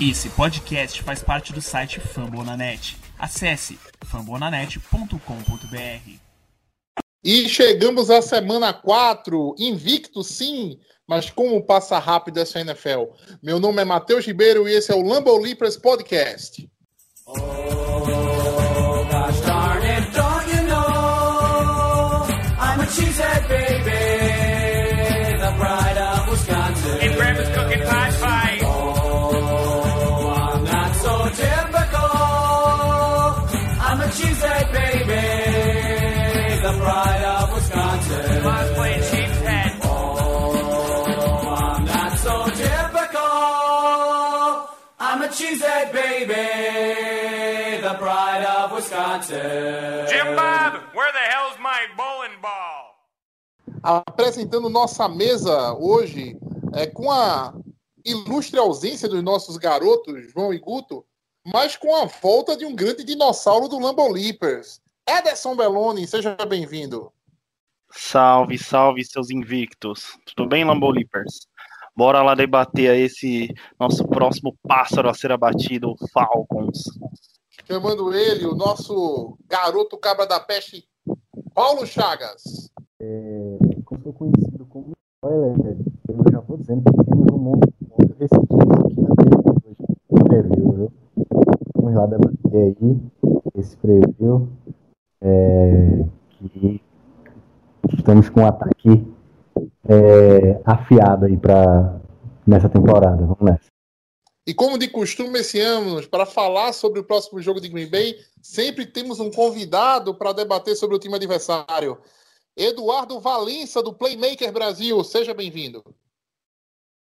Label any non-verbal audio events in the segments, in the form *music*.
Esse podcast faz parte do site Fambonanet. Acesse fambonanet.com.br. E chegamos à semana 4, invicto sim, mas como passa rápido essa NFL. Meu nome é Matheus Ribeiro e esse é o Lambo Leapers Podcast. Oh. cheesehead baby, Jim Bob, where the hell's my bowling ball? apresentando nossa mesa hoje é, com a ilustre ausência dos nossos garotos, João e Guto, mas com a volta de um grande dinossauro do Lambo Leapers. Ederson Belloni, seja bem-vindo. Salve, salve, seus invictos. Tudo bem, Lambo Leapers? Bora lá debater esse nosso próximo pássaro a ser abatido, o Falcons. Chamando ele, o nosso garoto cabra da peste, Paulo Chagas. É, como sou conhecido como spoiler, eu já vou dizendo que temos um monte de residência aqui na TV hoje. Preview, viu? Vamos lá debater aí esse preview. É, que estamos com um ataque é, afiado aí para nessa temporada. Vamos nessa. E como de costume esse ano, para falar sobre o próximo jogo de Green Bay, sempre temos um convidado para debater sobre o time adversário. Eduardo Valença, do Playmaker Brasil. Seja bem-vindo.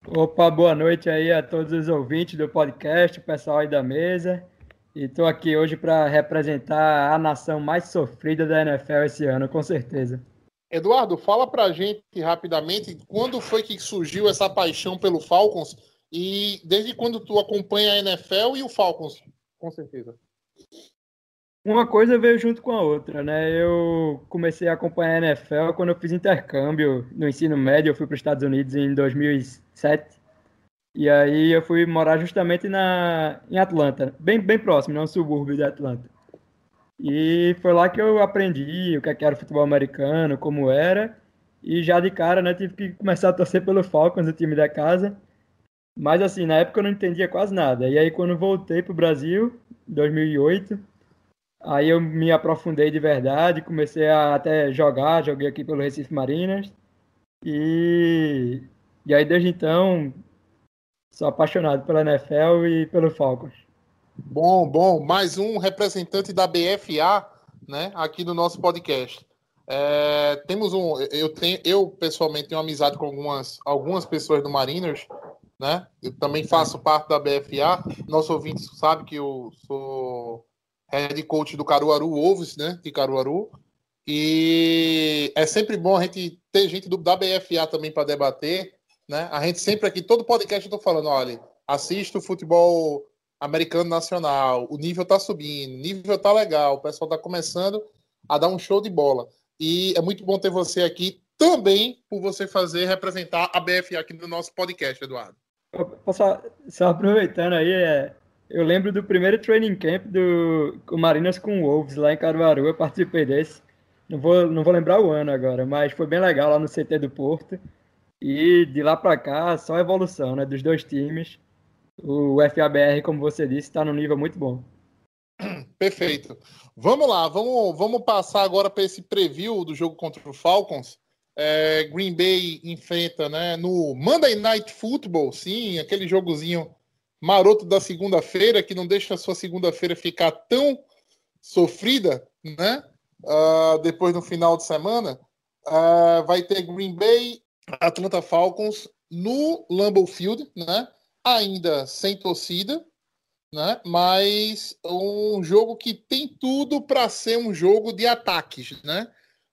Opa, boa noite aí a todos os ouvintes do podcast, o pessoal aí da mesa. E estou aqui hoje para representar a nação mais sofrida da NFL esse ano, com certeza. Eduardo, fala para a gente rapidamente quando foi que surgiu essa paixão pelo Falcons e desde quando tu acompanha a NFL e o Falcons, com certeza uma coisa veio junto com a outra, né? Eu comecei a acompanhar a NFL quando eu fiz intercâmbio no ensino médio. Eu fui para os Estados Unidos em 2007. E aí eu fui morar justamente na, em Atlanta, bem, bem próximo, né? um subúrbio de Atlanta. E foi lá que eu aprendi o que é era o futebol americano, como era. E já de cara, né, tive que começar a torcer pelo Falcons, o time da casa. Mas assim, na época eu não entendia quase nada. E aí quando voltei para o Brasil, em 2008 Aí eu me aprofundei de verdade, comecei a até jogar, joguei aqui pelo Recife Marinas. E, e aí desde então sou apaixonado pela NFL e pelo Falcons. Bom, bom, mais um representante da BFA, né, aqui no nosso podcast. É, temos um, eu tenho, eu pessoalmente tenho amizade com algumas, algumas pessoas do Mariners, né? Eu também faço parte da BFA. Nosso ouvinte sabe que eu sou head coach do Caruaru Wolves, né? De Caruaru. E é sempre bom a gente ter gente do, da BFA também para debater, né? A gente sempre aqui, todo podcast eu tô falando, olha, assista o futebol americano nacional, o nível tá subindo, o nível tá legal, o pessoal tá começando a dar um show de bola. E é muito bom ter você aqui também por você fazer representar a BFA aqui no nosso podcast, Eduardo. Só, só aproveitando aí, é, eu lembro do primeiro training camp do Marinas com Wolves lá em Caruaru, eu participei desse. Não vou, não vou lembrar o ano agora, mas foi bem legal lá no CT do Porto. E de lá para cá, só evolução, né, dos dois times. O FABR, como você disse, está num nível muito bom. Perfeito. Vamos lá, vamos, vamos passar agora para esse preview do jogo contra o Falcons. É, Green Bay enfrenta né, no Monday Night Football, sim, aquele jogozinho maroto da segunda-feira, que não deixa a sua segunda-feira ficar tão sofrida, né? Uh, depois no final de semana, uh, vai ter Green Bay, Atlanta Falcons no Lambeau Field, né? Ainda sem torcida, né? Mas um jogo que tem tudo para ser um jogo de ataques, né?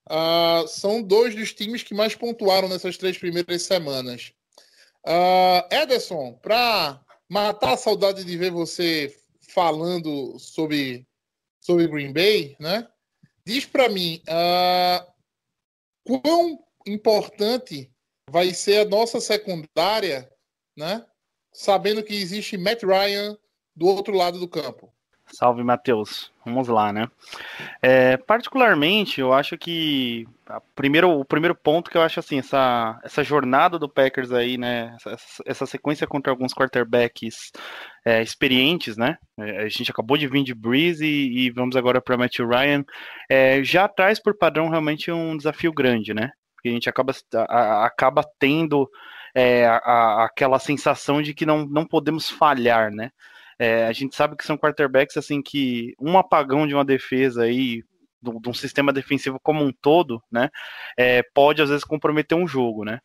Uh, são dois dos times que mais pontuaram nessas três primeiras semanas. Uh, Ederson, para matar a saudade de ver você falando sobre, sobre Green Bay, né? Diz para mim uh, quão importante vai ser a nossa secundária, né? sabendo que existe Matt Ryan do outro lado do campo? Salve, Matheus. Vamos lá, né? É, particularmente, eu acho que primeiro, o primeiro ponto que eu acho assim, essa, essa jornada do Packers aí, né? Essa, essa sequência contra alguns quarterbacks é, experientes, né? É, a gente acabou de vir de Breeze e, e vamos agora para Matthew Ryan. É, já traz por padrão realmente um desafio grande, né? Porque a gente acaba, a, acaba tendo é, a, aquela sensação de que não, não podemos falhar, né? É, a gente sabe que são quarterbacks assim que um apagão de uma defesa aí, de um sistema defensivo como um todo, né, é, pode às vezes comprometer um jogo, né.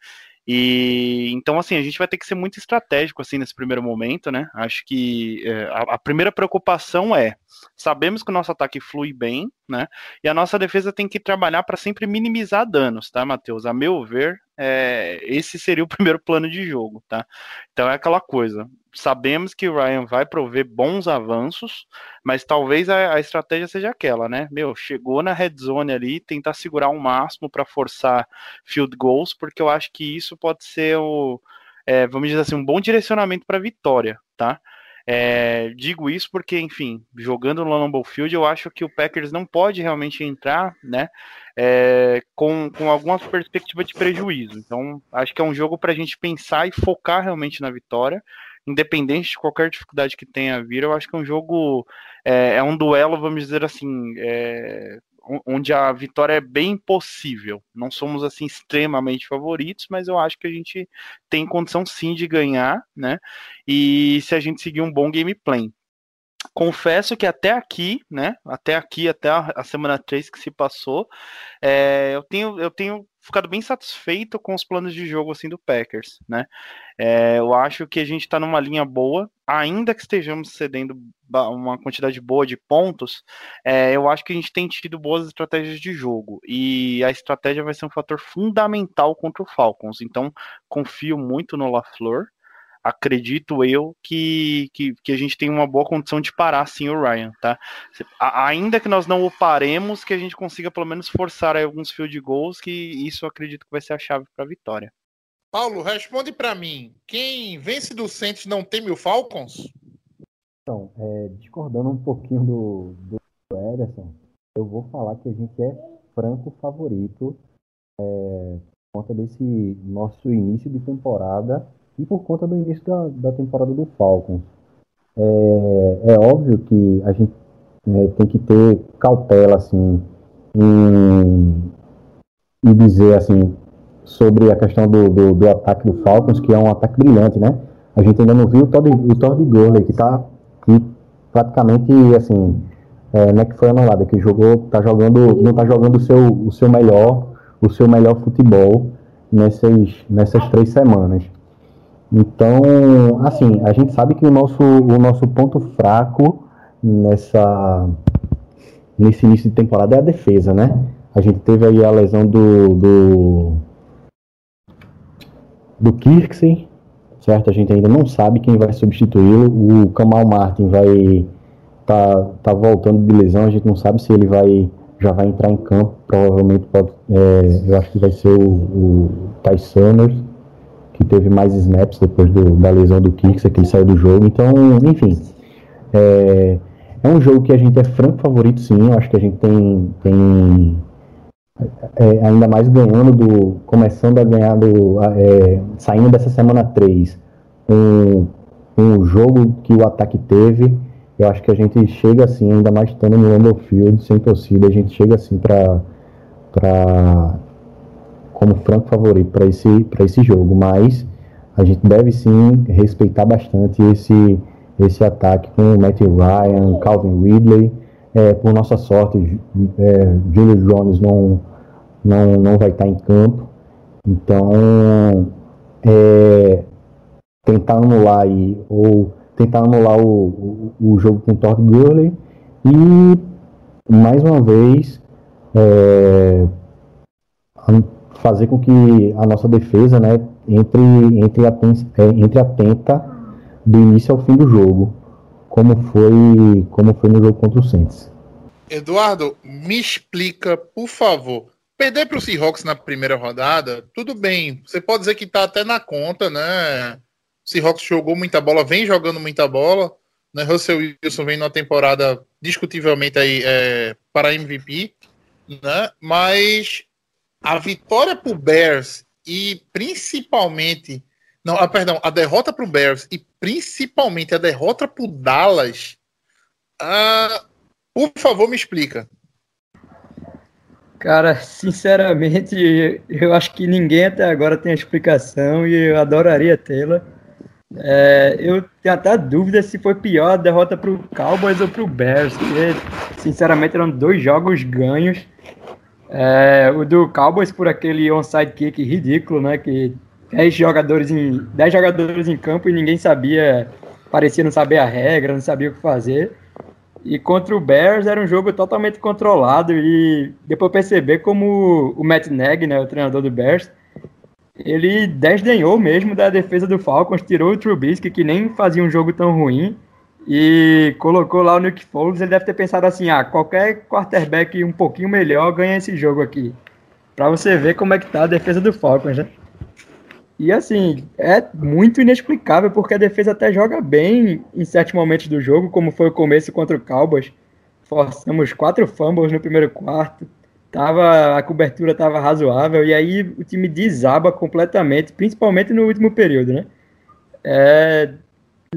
E então, assim, a gente vai ter que ser muito estratégico assim nesse primeiro momento, né? Acho que é, a, a, primeira preocupação é sabemos que o nosso ataque flui bem, né? E a nossa defesa tem que trabalhar para sempre minimizar danos, tá, Matheus? A meu ver, é, esse seria o *laughs* primeiro plano de jogo, tá? Então é aquela coisa sabemos que o Ryan vai prover bons avanços, mas talvez a, a, estratégia seja aquela, né? Meu, chegou na red zone ali, tentar segurar o máximo para forçar field goals, porque eu acho que isso pode ser o, é, vamos dizer assim, um bom direcionamento para a vitória, tá? É, digo isso porque, enfim, jogando no Lambeau Field, eu acho que o Packers não pode realmente entrar, né, é, com, com alguma perspectiva de prejuízo. Então, acho que é um jogo para a gente pensar e focar realmente na vitória independente de qualquer dificuldade que tenha a vir, eu acho que é um jogo, é, é um duelo, vamos dizer assim, é, onde a vitória é bem possível. Não somos assim extremamente favoritos, mas eu acho que a gente tem condição sim de ganhar, né? E se a gente seguir um bom gameplay. Confesso que até aqui, né? Até aqui, até a, a semana 3 que se passou, é, eu, tenho, eu tenho ficado bem satisfeito com os planos de jogo assim do Packers, né? É, eu acho que a gente está numa linha boa, ainda que estejamos cedendo uma quantidade boa de pontos, é, eu acho que a gente tem tido boas estratégias de jogo e a estratégia vai ser um fator fundamental contra o Falcons. Então confio muito no LaFleur acredito eu que, que, que, a gente tem uma boa condição de parar sim o Ryan, tá? Ainda que nós não o paremos, que a gente consiga pelo menos forçar alguns field goals, que isso eu acredito que vai ser a chave para a vitória. Paulo, responde para mim. Quem vence do Saints não teme o Falcons? Então, é, discordando um pouquinho do, do Ederson, eu vou falar que a gente é franco favorito é, por conta desse nosso início de temporada e por conta do início da, da temporada do Falcons. É, é óbvio que a gente é, tem que ter cautela assim em, em dizer assim sobre a questão do, do, do, ataque do Falcons, que é um ataque brilhante, né? A gente ainda não viu o Todd, o Todd Gurley, que tá que praticamente assim, é, não é que foi anulado, é que jogou, tá jogando, não tá jogando o seu, o seu melhor, o seu melhor futebol nessas, nessas três semanas. Então, assim, a gente sabe que o nosso, o nosso ponto fraco nessa, nesse início de temporada é a defesa, né? A gente teve aí a lesão do, do, do Kirksey, certo? A gente ainda não sabe quem vai substituí-lo. O Kamal Martin vai tá, tá voltando de lesão, a gente não sabe se ele vai já vai entrar em campo, provavelmente pode, é, eu acho que vai ser o, o Ty Summers teve mais snaps depois do, da lesão do Kirksey, que ele saiu do jogo. Então, enfim, é, é, um jogo que a gente é franco favorito, sim. Eu acho que a gente tem, tem é, ainda mais ganhando do. começando a ganhar do. É, saindo dessa semana 3 com, com o jogo que o ataque teve. Eu acho que a gente chega assim, ainda mais estando no Lambeau Field, sem torcida, a gente chega assim para como franco favorito para esse, esse jogo, mas a gente deve sim respeitar bastante esse, esse ataque com o Matt Ryan, Calvin Ridley. É, por nossa sorte, é, Julius Jones não, não, não vai estar em campo, então é, tentar anular aí, ou tentar anular o, o, o jogo com o Todd Gurley e mais uma vez é, fazer com que a nossa defesa né, entre, entre, é, entre atenta do início ao fim do jogo, como foi, como foi no jogo contra o Saints. Eduardo, me explica, por favor. Perder para o Seahawks na primeira rodada, tudo bem. Você pode dizer que está até na conta, né? Seahawks jogou muita bola, vem jogando muita bola. Né? Russell Wilson vem numa temporada discutivelmente aí é, para MVP, né? Mas a vitória para o Bears e principalmente não, ah, perdão, a derrota para o Bears e principalmente a derrota para o Dallas, ah, por favor, me explica. Cara, sinceramente, eu acho que ninguém até agora tem a explicação e eu adoraria tê-la. É, eu tenho até dúvida se foi pior a derrota para o Cowboys ou para o Bears, porque, sinceramente, eram dois jogos ganhos. É, o do Cowboys por aquele onside kick ridículo, né? Que 10 jogadores em 10 jogadores em campo e ninguém sabia, parecia não saber a regra, não sabia o que fazer. E contra o Bears era um jogo totalmente controlado e depois perceber como o Matt Nagy, né, o treinador do Bears, ele desdenhou mesmo da defesa do Falcons, tirou o Trubisky, que nem fazia um jogo tão ruim, e colocou lá o Nick Foles. Ele deve ter pensado assim: ah, qualquer quarterback um pouquinho melhor ganha esse jogo aqui. Para você ver como é que tá a defesa do Falcons, né? E assim, é muito inexplicável, porque a defesa até joga bem em certos momentos do jogo, como foi o começo contra o Cowboys. Forçamos quatro fumbles no primeiro quarto. Tava, a cobertura estava razoável, e aí o time desaba completamente, principalmente no último período, né? É,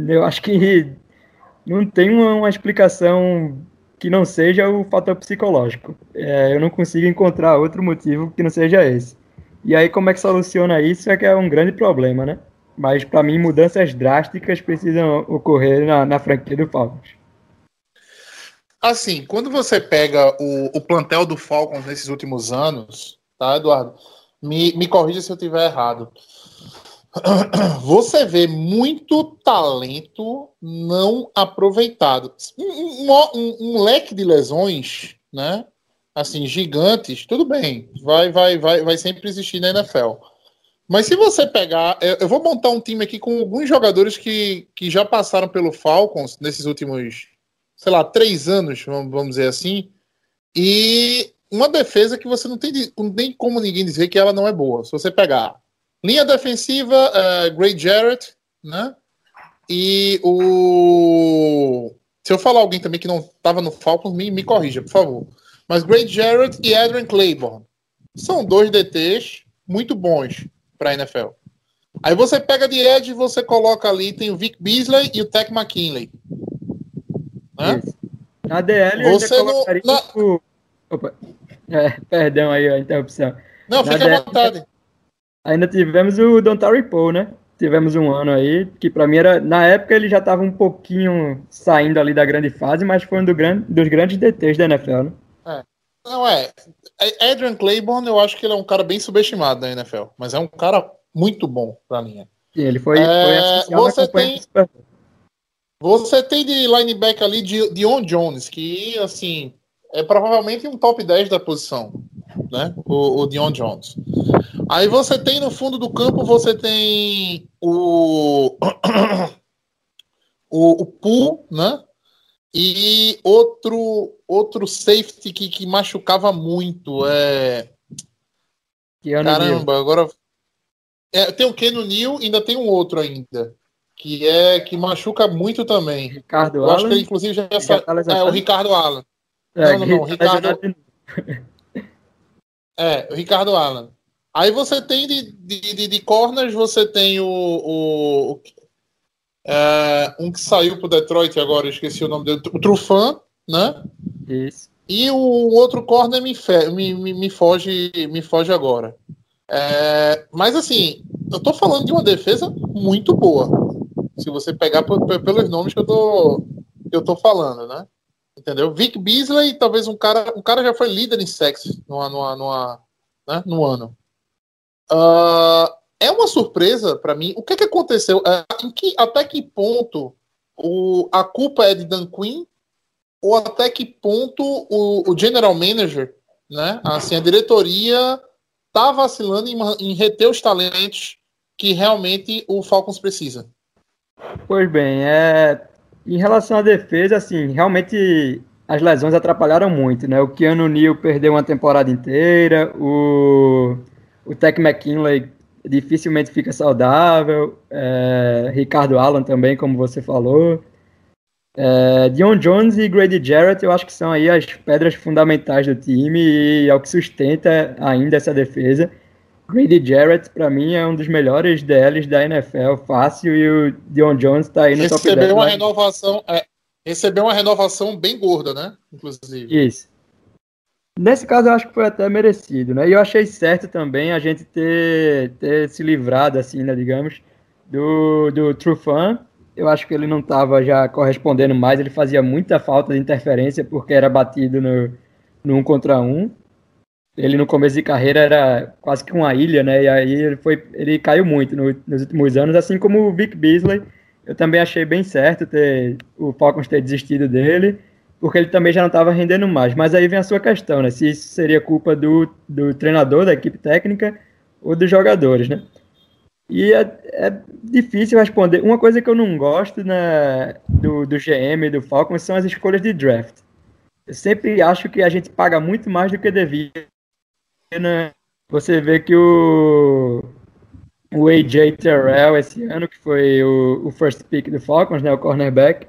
eu acho que não tem uma, uma, explicação que não seja o fator psicológico. É, eu não consigo encontrar outro motivo que não seja esse. E aí, como é que soluciona isso é que é um grande problema, né? Mas, para mim, mudanças drásticas precisam ocorrer na, na franquia do Falcons. Assim, quando você pega o, o plantel do Falcons nesses últimos anos, tá, Eduardo? Me, me corrija se eu estiver errado. *clears throat* Você vê muito talento não aproveitado. Um, um, um leque de lesões, né? assim, gigantes, tudo bem, vai, vai, vai, vai sempre existir na NFL. Mas se você pegar, eu vou montar um time aqui com alguns jogadores que, que já passaram pelo Falcons nesses últimos, sei lá, três anos, vamos dizer assim, e uma defesa que você não tem, não tem como ninguém dizer que ela não é boa. Se você pegar linha defensiva, uh, Gray Jarrett, né? E o. Se eu falar alguém também que não estava no Falcons, me, me corrija, por favor. Mas Great Jarrett e Adrian Claiborne são dois DTs muito bons para a NFL. Aí você pega de Edge e você coloca ali, tem o Vic Beasley e o Tech McKinley. Né? Na DL você colocaria não, na... o... Opa. É, perdão aí a interrupção. Não, fica à vontade. Ainda tivemos o Dontari Poe, né? Tivemos um ano aí, que para mim era. Na época ele já estava um pouquinho saindo ali da grande fase, mas foi um do grande, dos grandes DTs da NFL, né? É. Não, é. Adrian Claiborne, eu acho que ele é um cara bem subestimado na NFL, mas é um cara muito bom pra linha. Sim, ele foi, é, foi você tem Você tem de linebacker ali de Dion Jones, que, assim, é provavelmente um top 10 da posição, né? O, o Dion Jones. Aí você tem no fundo do campo, você tem o. *coughs* o, o né? E outro outro safety que, que machucava muito é. Caramba, agora. É, tem o Keno Neal ainda tem um outro ainda. Que é que machuca muito também. Ricardo Eu Allen. acho que ele, inclusive, já sa... É, o Ricardo Allen. É, não, não, não. Ricardo. É, o Ricardo Allen. Aí você tem de, de, de, de corners, você tem o, o, o é, um que saiu pro Detroit agora, esqueci o nome dele, o Trufan, né? Isso. E o outro corner me, me, me, me foge, me foge agora. É, mas assim, eu tô falando de uma defesa muito boa. Se você pegar pelos nomes que eu tô, que eu tô falando, né? Entendeu? Vic Beasley, talvez um cara, um cara já foi líder em sexo no, no, né? no ano. Uh, é uma surpresa para mim. O que, que aconteceu? Em que, até que ponto o, a culpa é de Dan Quinn ou até que ponto o, o general manager, né, assim, a diretoria tá vacilando em, em reter os talentos que realmente o Falcons precisa? Pois bem, é, em relação à defesa, assim, realmente as lesões atrapalharam muito, né? O Keanu Neal perdeu uma temporada inteira, o, o Tech McKinley dificilmente fica saudável. É, Ricardo Allen também, como você falou. É, Dion Jones e Grady Jarrett, eu acho que são aí as pedras fundamentais do time e é o que sustenta ainda essa defesa. Grady Jarrett, para mim, é um dos melhores DLs da NFL, fácil, e o Dion Jones está aí no recebeu top 10. Uma renovação, é, recebeu uma renovação bem gorda, né? Inclusive. Isso. Nesse caso, eu acho que foi até merecido, né? E eu achei certo também a gente ter, ter se livrado, assim, né, digamos, do, do Trufan. Eu acho que ele não estava já correspondendo mais, ele fazia muita falta de interferência porque era batido no, no um contra um. Ele no começo de carreira era quase que uma ilha, né? E aí ele foi, ele caiu muito no, nos últimos anos, assim como o Vic Beasley. Eu também achei bem certo ter o Falcons ter desistido dele, porque ele também já não estava rendendo mais. Mas aí vem a sua questão, né? Se isso seria culpa do, do treinador, da equipe técnica ou dos jogadores, né? E é, é difícil responder. Uma coisa que eu não gosto né, do, do GM e do Falcons são as escolhas de draft. Eu sempre acho que a gente paga muito mais do que devia né, você vê que o, o AJ Terrell esse ano, que foi o, o first pick do Falcons, né, o cornerback,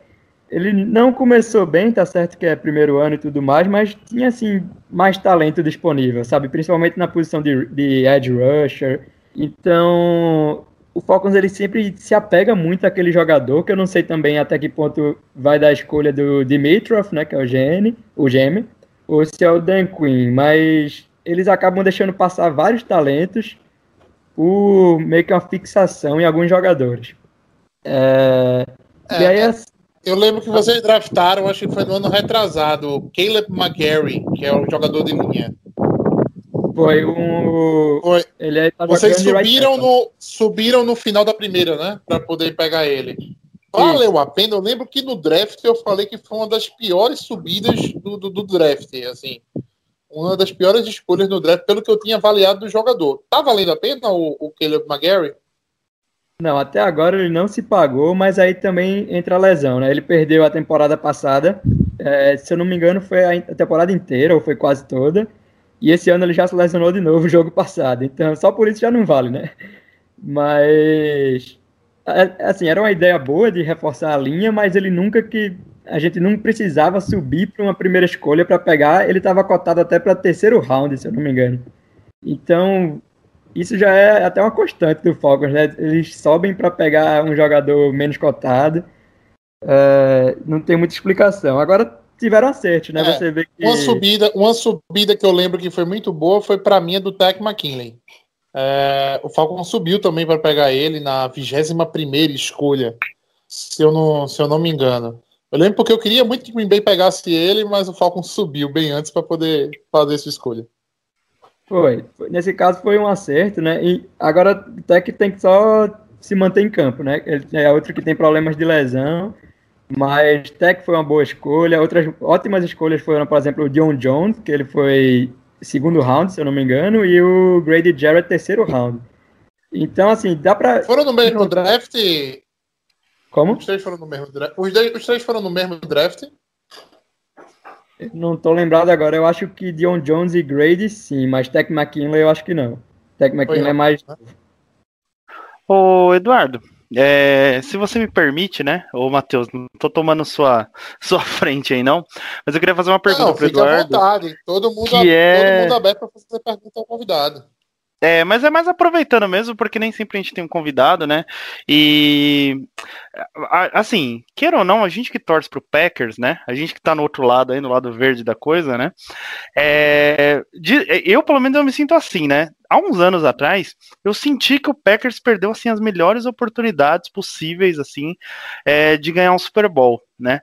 ele não começou bem, tá certo que é primeiro ano e tudo mais, mas tinha assim mais talento disponível, sabe? Principalmente na posição de, de edge rusher. Então, o Falcons ele sempre se apega muito àquele jogador, que eu não sei também até que ponto vai dar a escolha do Dimitrov, né, que é o GM, o GM, ou se é o Dan Quinn, mas eles acabam deixando passar vários talentos por meio que uma fixação em alguns jogadores. É, é, aí, é, eu lembro que vocês draftaram, acho que foi no ano retrasado, Caleb McGarry, que é o jogador de linha. Foi um. Foi. Ele é, tá vocês subiram no, subiram no final da primeira, né? Para poder pegar ele. Valeu a pena. Eu lembro que no draft eu falei que foi uma das piores subidas do, do, do draft, assim uma das piores escolhas no draft, pelo que eu tinha avaliado do jogador. Tá valendo a pena o, o Caleb McGarry? Não, até agora ele não se pagou, mas aí também entra a lesão, né? Ele perdeu a temporada passada, é, se eu não me engano, foi a temporada inteira, ou foi quase toda. E esse ano ele já se lesionou de novo o jogo *laughs* passado. Então, só por isso já não vale, né? Mas. É, assim, era uma ideia boa de reforçar a linha, mas ele nunca que a gente não precisava subir para uma primeira escolha para pegar. Ele estava cotado até para terceiro round, se eu não me engano. Então, isso já é até uma constante do Falcons, né? Eles sobem para pegar um jogador menos cotado. É, não tem muita explicação. Agora tiveram acerto, né? É, Você vê que... uma subida, uma subida que eu lembro que foi muito boa foi para mim do Tech McKinley. É, o Falcon subiu também para pegar ele na 21 primeira escolha, se eu não, se eu não me engano. Eu lembro porque eu queria muito que o Green Bay pegasse ele, mas o Falcon subiu bem antes para poder fazer essa escolha. Foi. Nesse caso foi um acerto, né? E agora o Tech tem que só se manter em campo, né? Ele é outro que tem problemas de lesão, mas Tech foi uma boa escolha. Outras ótimas escolhas foram, por exemplo, o John Jones, que ele foi segundo round, se eu não me engano, e o Grady Jarrett, terceiro round. Então, assim, dá para. Foram no mesmo draft como? Os três foram no mesmo draft. Os, dois, os três foram no mesmo draft? Não tô lembrado agora. Eu acho que Dion Jones e Grady sim, mas Tech McKinley eu acho que não. Tech McKinley é mais. Né? Ô, Eduardo, é, se você me permite, né? Ô, Matheus, não tô tomando sua, sua *laughs* frente aí, não. Mas eu queria fazer uma pergunta não, pro Eduardo. À vontade. Todo mundo, que é... todo mundo aberto para fazer pergunta ao convidado. É, mas é mais aproveitando mesmo, porque nem sempre a gente tem um convidado, né? E assim, queira ou não, a gente que torce pro Packers, né? A gente que tá no outro lado aí, no lado verde da coisa, né? É, eu, pelo menos, eu me sinto assim, né? há uns anos atrás, eu senti que o Packers perdeu assim as melhores oportunidades possíveis assim é, de ganhar um Super Bowl, né?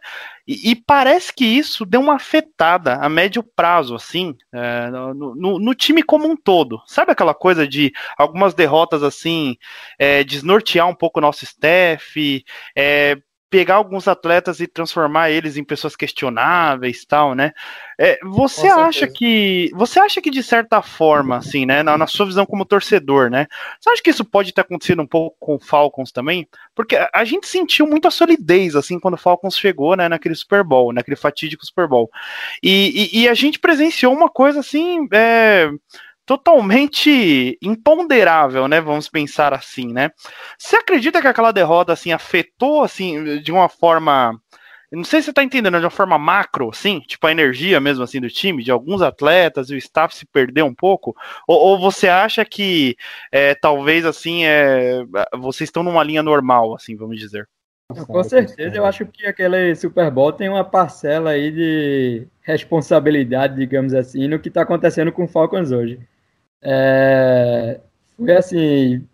E, e, parece que isso deu uma afetada a médio prazo, assim, é, no, no, no, time como um todo. Sabe aquela coisa de algumas derrotas assim, é, desnortear um pouco o nosso staff, é, pegar alguns atletas e transformar eles em pessoas questionáveis tal, né? É, você acha que você acha que de certa forma, assim, né, na, na, sua visão como torcedor, né? Você acha que isso pode ter acontecido um pouco com o Falcons também? Porque a, a gente sentiu muita solidez assim quando o Falcons chegou, né, naquele Super Bowl, naquele fatídico Super Bowl, e, e, e a gente presenciou uma coisa assim. É, totalmente imponderável, né? Vamos pensar assim, né? Você acredita que aquela derrota assim afetou assim de uma forma não sei se você tá entendendo, de uma forma macro, assim, tipo a energia mesmo assim do time, de alguns atletas o staff se perdeu um pouco? Ou, ou você acha que é, talvez assim é, vocês estão numa linha normal, assim, vamos dizer? Com certeza, eu acho que aquele Super Bowl tem uma parcela aí de responsabilidade, digamos assim, no que está acontecendo com o Falcons hoje. É, foi assim,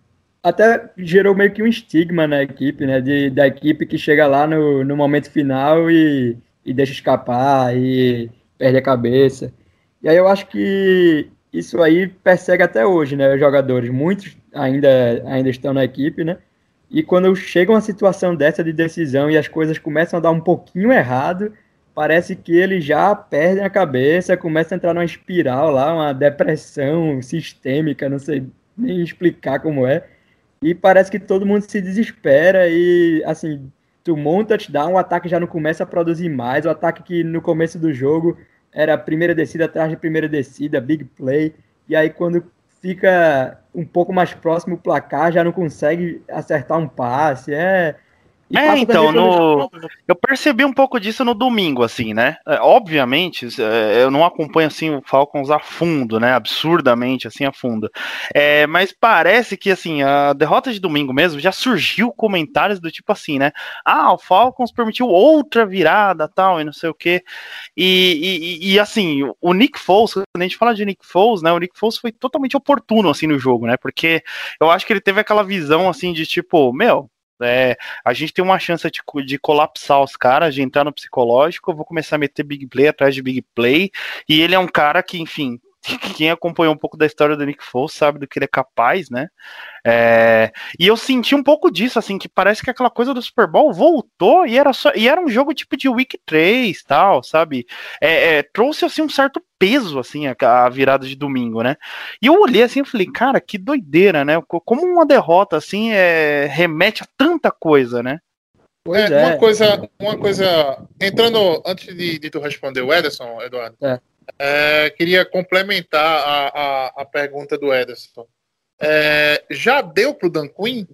até gerou meio que um estigma na equipe, né? De, da equipe que chega lá no, no momento final e, e deixa escapar e perde a cabeça. E aí eu acho que isso aí persegue até hoje, né? Os jogadores, muitos ainda, ainda estão na equipe, né? E quando chega uma situação dessa de decisão e as coisas começam a dar um pouquinho errado, parece que eles já perdem a cabeça, começam a entrar numa espiral lá, uma depressão sistêmica, não sei nem explicar como é. E parece que todo mundo se desespera e, assim, tu monta touchdown, o ataque já não começa a produzir mais, o ataque que no começo do jogo era primeira descida atrás de primeira descida, big play, e aí quando fica um pouco mais próximo o placar, já não consegue acertar um passe, é é, então, no... eu percebi um pouco disso no domingo, assim, né? É, obviamente, é, eu não acompanho, assim, o Falcons a fundo, né? Absurdamente, assim, a fundo. É, mas parece que, assim, a derrota de domingo mesmo já surgiu comentários do tipo assim, né? Ah, o Falcons permitiu outra virada, tal, e não sei o quê. E, e, e assim, o Nick Foles, quando a gente fala de Nick Foles, né? O Nick Foles foi totalmente oportuno, assim, no jogo, né? Porque eu acho que ele teve aquela visão, assim, de tipo, meu é, a gente tem uma chance de, de colapsar os caras, de entrar no psicológico. Eu vou começar a meter big play atrás de big play. E ele é um cara que, enfim, quem acompanhou um pouco da história do Nick Foles sabe do que ele é capaz, né? É, e eu senti um pouco disso, assim, que parece que aquela coisa do Super Bowl voltou e era só e era um jogo tipo de Week 3, tal, sabe? É, é, trouxe assim um certo peso, assim, a, a, virada de domingo, né? E eu olhei assim e falei, cara, que doideira, né? Como uma derrota assim é, remete a tanta coisa, né? É, é, Uma coisa, uma coisa. Entrando antes de, de tu responder o Ederson, Eduardo. É. É, queria complementar a, a, a, pergunta do Ederson. É, já deu para o Dan Quinn,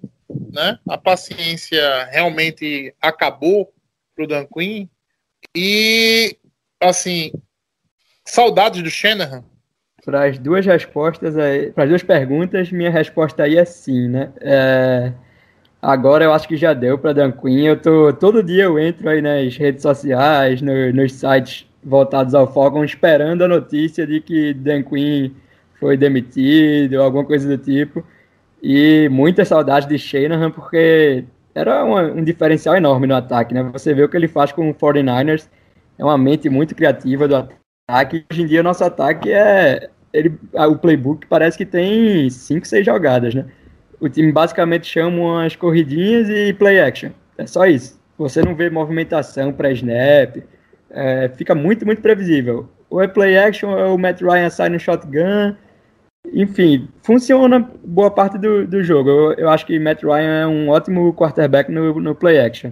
né? A paciência realmente acabou para o Dan Quinn. E, assim, saudades do Shanahan? Para as duas respostas, para as duas perguntas, minha resposta aí é sim, né? É, agora eu acho que já deu para Dan Quinn. Eu tô, todo dia eu entro aí nas redes sociais, no, nos sites voltados ao Falcon esperando a notícia de que Dan Quinn foi demitido, alguma coisa do tipo. E muita saudade de Shanahan, porque era uma, um diferencial enorme no ataque, né? Você vê o que ele faz com o 49ers, é uma mente muito criativa do ataque. Hoje em dia, nosso ataque é. Ele, o playbook parece que tem 5, 6 jogadas, né? O time basicamente chama as corridinhas e play action. É só isso. Você não vê movimentação pré-snap, é, fica muito, muito previsível. Ou é play action, ou o Matt Ryan sai no shotgun. Enfim, funciona boa parte do, do jogo. Eu, eu acho que Matt Ryan é um ótimo quarterback no, no play action.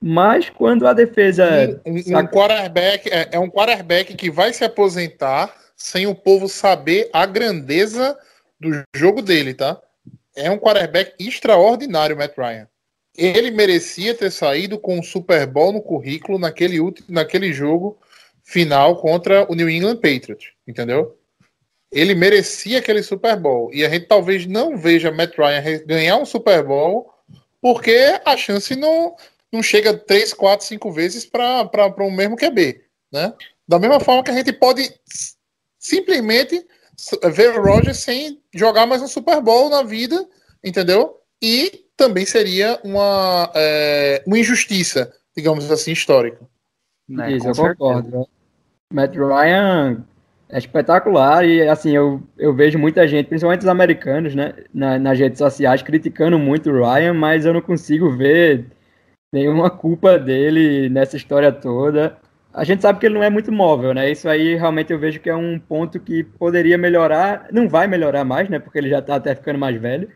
Mas quando a defesa. Um, um, quarterback, é, é um quarterback que vai se aposentar sem o povo saber a grandeza do jogo dele, tá? É um quarterback extraordinário, Matt Ryan ele merecia ter saído com o Super Bowl no currículo naquele, naquele jogo final contra o New England Patriots, entendeu? Ele merecia aquele Super Bowl. E a gente talvez não veja Matt Ryan ganhar um Super Bowl porque a chance não, não chega 3, 4, 5 vezes para o mesmo QB, né? Da mesma forma que a gente pode simplesmente ver o Rogers sem jogar mais um Super Bowl na vida, entendeu? E também seria uma, é, uma injustiça, digamos assim, histórica. Né, Isso, eu concordo. Matt Ryan é espetacular e assim eu, eu vejo muita gente, principalmente os americanos, né, na, nas redes sociais criticando muito o Ryan, mas eu não consigo ver nenhuma culpa dele nessa história toda. A gente sabe que ele não é muito móvel, né? Isso aí realmente eu vejo que é um ponto que poderia melhorar, não vai melhorar mais, né? Porque ele já tá até ficando mais velho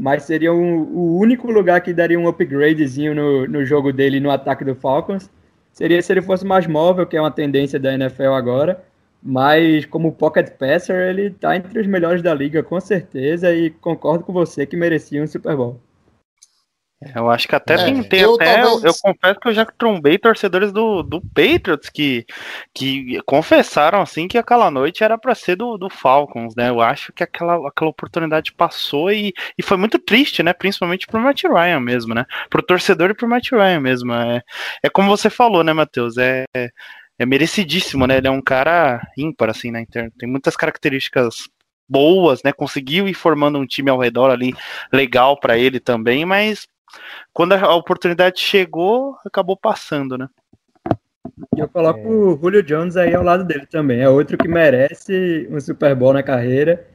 mas seria um, o único lugar que daria um upgradezinho no, no jogo dele no ataque do Falcons. Seria se ele fosse mais móvel, que é uma tendência da NFL agora. Mas como pocket passer, ele tá entre os melhores da liga, com certeza, e concordo com você que merecia um Super Bowl. Eu acho que até É, tem, tem eu até. talvez- Eu, confesso que eu já trombei torcedores do, do Patriots que, que confessaram assim que aquela noite era para ser do, do Falcons, né? Eu acho que aquela, aquela oportunidade passou e, e foi muito triste, né? Principalmente pro Matt Ryan mesmo, né? Pro torcedor e pro Matt Ryan mesmo. É, é como você falou, né, Matheus? É, é merecidíssimo, né? Ele é um cara ímpar, assim, né? Tem tem muitas características boas, né? Conseguiu ir formando um time ao redor ali legal para ele também, mas quando a oportunidade chegou, acabou passando, né? E eu coloco o Julio Jones aí ao lado dele também. É outro que merece um Super Bowl na carreira.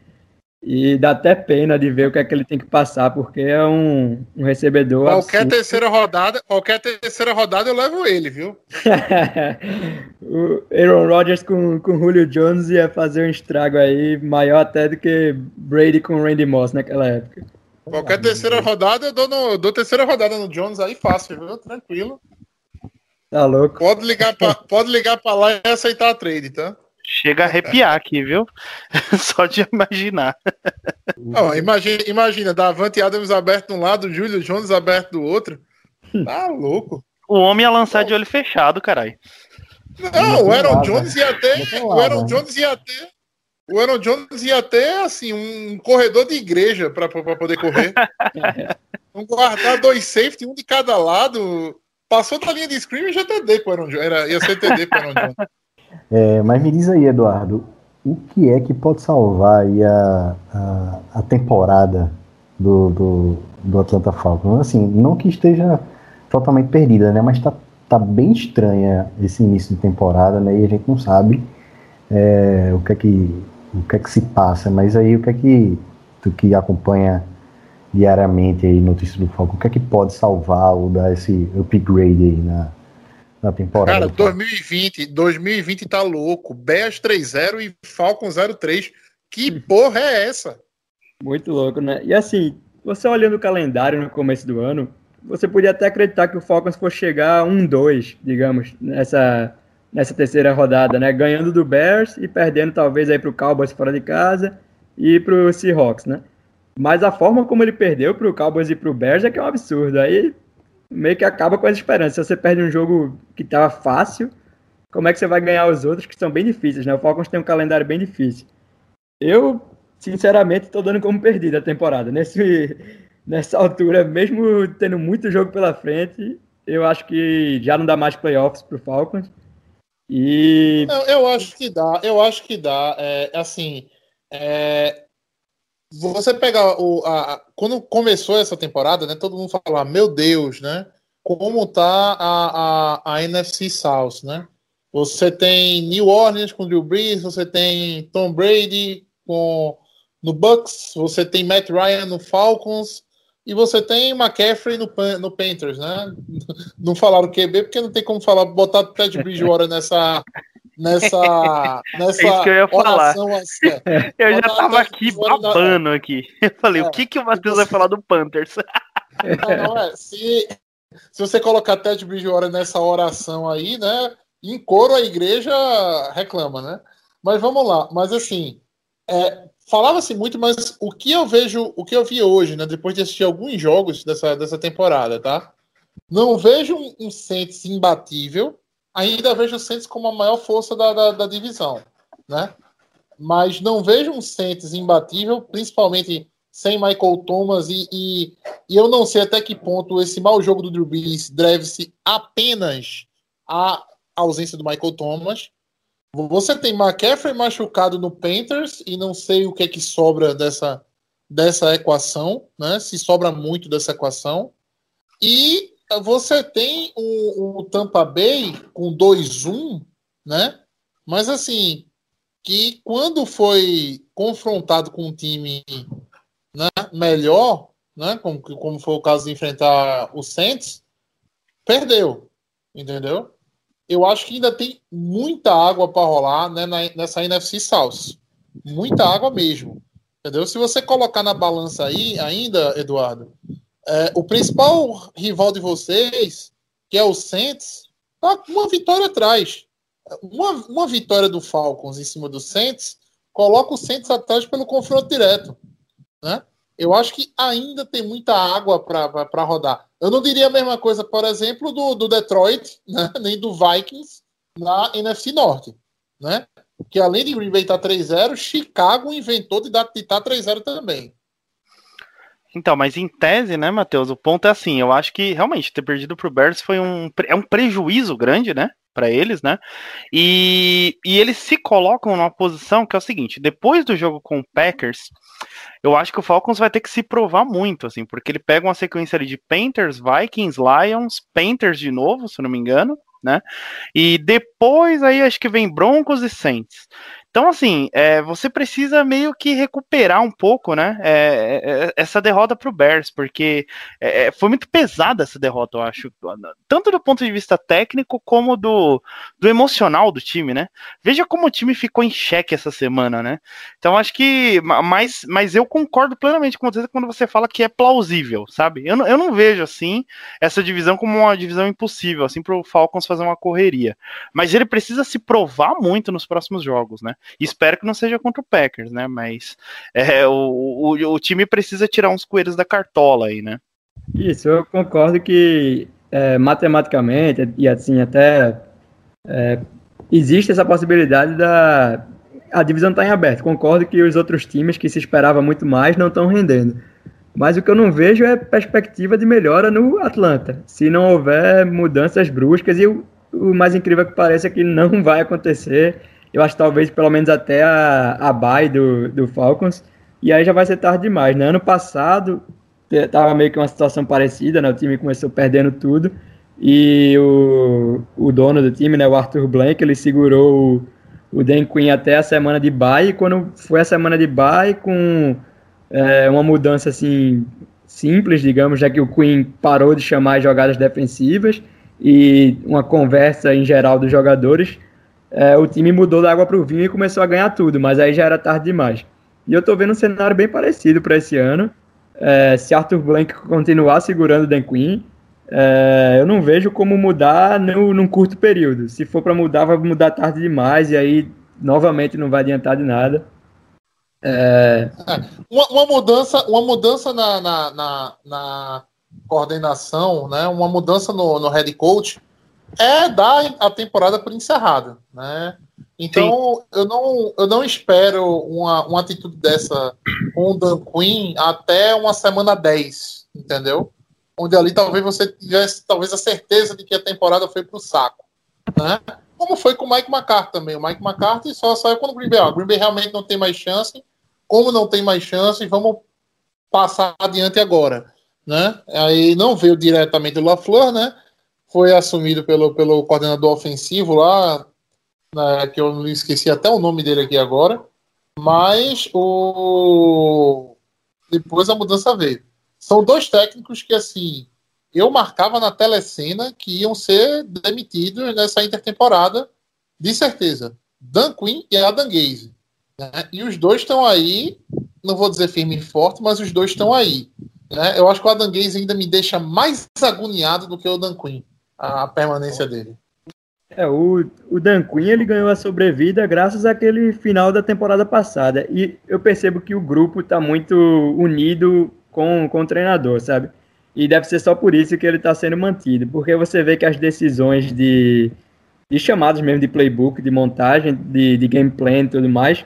E dá até pena de ver o que é que ele tem que passar, porque é um, um recebedor. Qualquer absurdo. terceira rodada, qualquer terceira rodada eu levo ele, viu? *laughs* o Aaron Rodgers com, com Julio Jones ia fazer um estrago aí maior até do que Brady com Randy Moss naquela época. Qualquer terceira rodada eu dou, no, eu dou terceira rodada no Jones aí fácil, viu? Tranquilo. Tá louco? Pode ligar pra, *laughs* pode ligar pra lá e aceitar a trade, tá? Chega a arrepiar aqui, viu? *laughs* Só de imaginar. Não, imagina, imagina, Davante Adams aberto de um lado, Júlio Jones aberto do outro. Tá louco. O homem ia lançar de olho fechado, caralho. Não, o Aaron Jones ia ter. O Aaron né? Jones ia ter. O Aaron Jones ia ter, assim, um corredor de igreja pra poder correr. *laughs* um guardar dois safety, um de cada lado. Passou da linha de screen e já TD pro Aaron Jones. Era, ia ser TD pro Aaron Jones. É, mas me diz aí, Eduardo, o que é que pode salvar aí a, a, a temporada do, do, do Atlanta Falcons? Assim, não que esteja totalmente perdida, né? Mas tá, tá bem estranha esse início de temporada, né? E a gente não sabe é, o, que é que, o que é que se passa. Mas aí o que é que tu que acompanha diariamente aí notícias do Falcons, o que é que pode salvar ou dar esse upgrade aí na, na temporada? Cara, do Falcons? 2020, 2020 tá louco. Bears 3-0 e Falcon 0-3. Que porra é essa? Muito louco, né? E assim, você olhando o calendário no começo do ano, você podia até acreditar que o Falcons fosse chegar a 1-2, digamos, nessa, nessa terceira rodada, né? Ganhando do Bears e perdendo talvez aí pro Cowboys fora de casa e pro Seahawks, né? Mas a forma como ele perdeu pro Cowboys e pro Bears é que é um absurdo. Aí meio que acaba com as esperanças. Se você perde um jogo que tava fácil, como é que você vai ganhar os outros que são bem difíceis, né? O Falcons tem um calendário bem difícil. Eu, sinceramente, estou dando como perdida a temporada. Nesse, *laughs* nessa altura, mesmo tendo muito jogo pela frente, eu acho que já não dá mais playoffs pro Falcons. E Eu, eu acho que dá, eu acho que dá. É, assim, é, você pegar o. A, quando começou essa temporada, né? Todo mundo falava, meu Deus, né? Como tá a, a, a NFC South, né? Você tem New Orleans com Drew Brees, você tem Tom Brady com, no Bucks, você tem Matt Ryan no Falcons e você tem McCaffrey no, no Panthers, né? *laughs* Não falaram QB porque não tem como falar, botar Ted Bridgewater nessa nessa nessa *laughs* É isso que eu ia falar. assim, *laughs* é. Eu já tava aqui fora da- babando aqui. Eu falei, É. o que, que o Matheus vai falar do Panthers? Não, não é. Se, se você colocar Ted Bridgewater nessa oração aí, né? Em coro a igreja reclama, né? Mas vamos lá. Mas assim, é, falava-se muito, mas o que eu vejo, o que eu vi hoje, né? Depois de assistir alguns jogos dessa, dessa temporada, tá? Não vejo um, um Saints imbatível. Ainda vejo o Saints como a maior força da, da, da divisão, né? Mas não vejo um Saints imbatível, principalmente sem Michael Thomas e, e, e eu não sei até que ponto esse mau jogo do Drew Brees deve-se apenas à ausência do Michael Thomas. Você tem McCaffrey machucado no Panthers e não sei o que é que sobra dessa, dessa equação, né? Se sobra muito dessa equação. E você tem o, o Tampa Bay com 2-1, né? Mas assim, que quando foi confrontado com um time né, melhor, né, como, como foi o caso de enfrentar o Saints, perdeu, entendeu? Eu acho que ainda tem muita água para rolar né, nessa NFC South, muita água mesmo, entendeu? Se você colocar na balança aí, ainda, Eduardo, é, o principal rival de vocês, que é o Saints, tá com uma vitória atrás. uma, uma vitória do Falcons em cima do Saints coloca o Saints atrás pelo confronto direto. Né? Eu acho que ainda tem muita água para rodar. Eu não diria a mesma coisa, por exemplo, do, do Detroit, *laughs* né? nem do Vikings na NFC Norte. Né? Que além de Green Bay estar tá 3-0, Chicago inventou de estar tá 3-0 também. Então, mas em tese, né, Matheus, o ponto é assim, eu acho que realmente ter perdido pro Bears foi um, é um prejuízo grande, né, para eles, né, e, e eles se colocam numa posição que é o seguinte, depois do jogo com o Packers, eu acho que o Falcons vai ter que se provar muito, assim, porque ele pega uma sequência ali de Panthers, Vikings, Lions, Panthers de novo, se não me engano, né, e depois aí acho que vem Broncos e Saints. Então, assim, é, você precisa meio que recuperar um pouco, né? É, é, é essa derrota para o Bears, porque é, é, foi muito pesada essa derrota, eu acho. Tanto do ponto de vista técnico como do, do emocional do time, né? Veja como o time ficou em xeque essa semana, né? Então, acho que. Mas, mas eu concordo plenamente com você quando você fala que é plausível, sabe? Eu, eu não vejo, assim, essa divisão como uma divisão impossível, assim, para o Falcons fazer uma correria. Mas ele precisa se provar muito nos próximos jogos, né? Espero que não seja contra o Packers, né? Mas é, o, o, o, time precisa tirar uns coelhos da cartola aí, né? Isso, eu concordo que é, matematicamente e assim até é, existe essa possibilidade da a divisão estar tá em aberto. Concordo que os outros times que se esperava muito mais não estão rendendo. Mas o que eu não vejo é perspectiva de melhora no Atlanta. Se não houver mudanças bruscas, e o, o mais incrível que parece é que não *laughs* vai acontecer. Eu acho talvez pelo menos até a, a bye do, do Falcons. E aí já vai ser tarde demais, né? Ano passado tava meio que uma situação parecida, né? O time começou perdendo tudo. E o, o dono do time, né, o Arthur Blank, ele segurou o, o Dan Quinn até a semana de bye. E quando foi a semana de bye, com é, uma mudança assim simples, digamos, já que o Quinn parou de chamar as jogadas defensivas e uma conversa em geral dos jogadores, é, o time mudou da água para o vinho e começou a ganhar tudo, mas aí já era tarde demais. E eu estou vendo um cenário bem parecido para esse ano. É, se Arthur Blank continuar segurando o Dan Quinn, é, eu não vejo como mudar no, num curto período. Se for para mudar, vai mudar tarde demais e aí novamente não vai adiantar de nada. É... Uma, uma, mudança, uma mudança na, na, na, na, coordenação, né? uma mudança no, no head coach é dar a temporada por encerrada, né? Então eu não, eu não espero uma, uma atitude dessa com o Dan Quinn até uma semana 10, entendeu? Onde ali talvez você tivesse talvez a certeza de que a temporada foi pro saco, né? Como foi com o Mike McCarthy também. O Mike McCarthy só saiu quando o Green Bay. Ó, o Green Bay realmente não tem mais chance. Como não tem mais chance, vamos passar adiante agora, né? Aí não veio diretamente do LaFleur, né? Foi assumido pelo, pelo coordenador ofensivo lá, né, que eu esqueci até o nome dele aqui agora, mas o depois a mudança veio. São dois técnicos que, assim, eu marcava na telecena que iam ser demitidos nessa intertemporada, de certeza. Dan Quinn e Adam Gaze. Né? E os dois estão aí, não vou dizer firme e forte, mas os dois estão aí. Né? Eu acho que o Adam Gaze ainda me deixa mais agoniado do que o Dan Quinn a permanência dele. É, o, o Dan Quinn ele ganhou a sobrevida graças àquele final da temporada passada. E eu percebo que o grupo está muito unido com, com o treinador, sabe? E deve ser só por isso que ele está sendo mantido. Porque você vê que as decisões de, de chamadas mesmo de playbook, de montagem, de, de gameplay e tudo mais,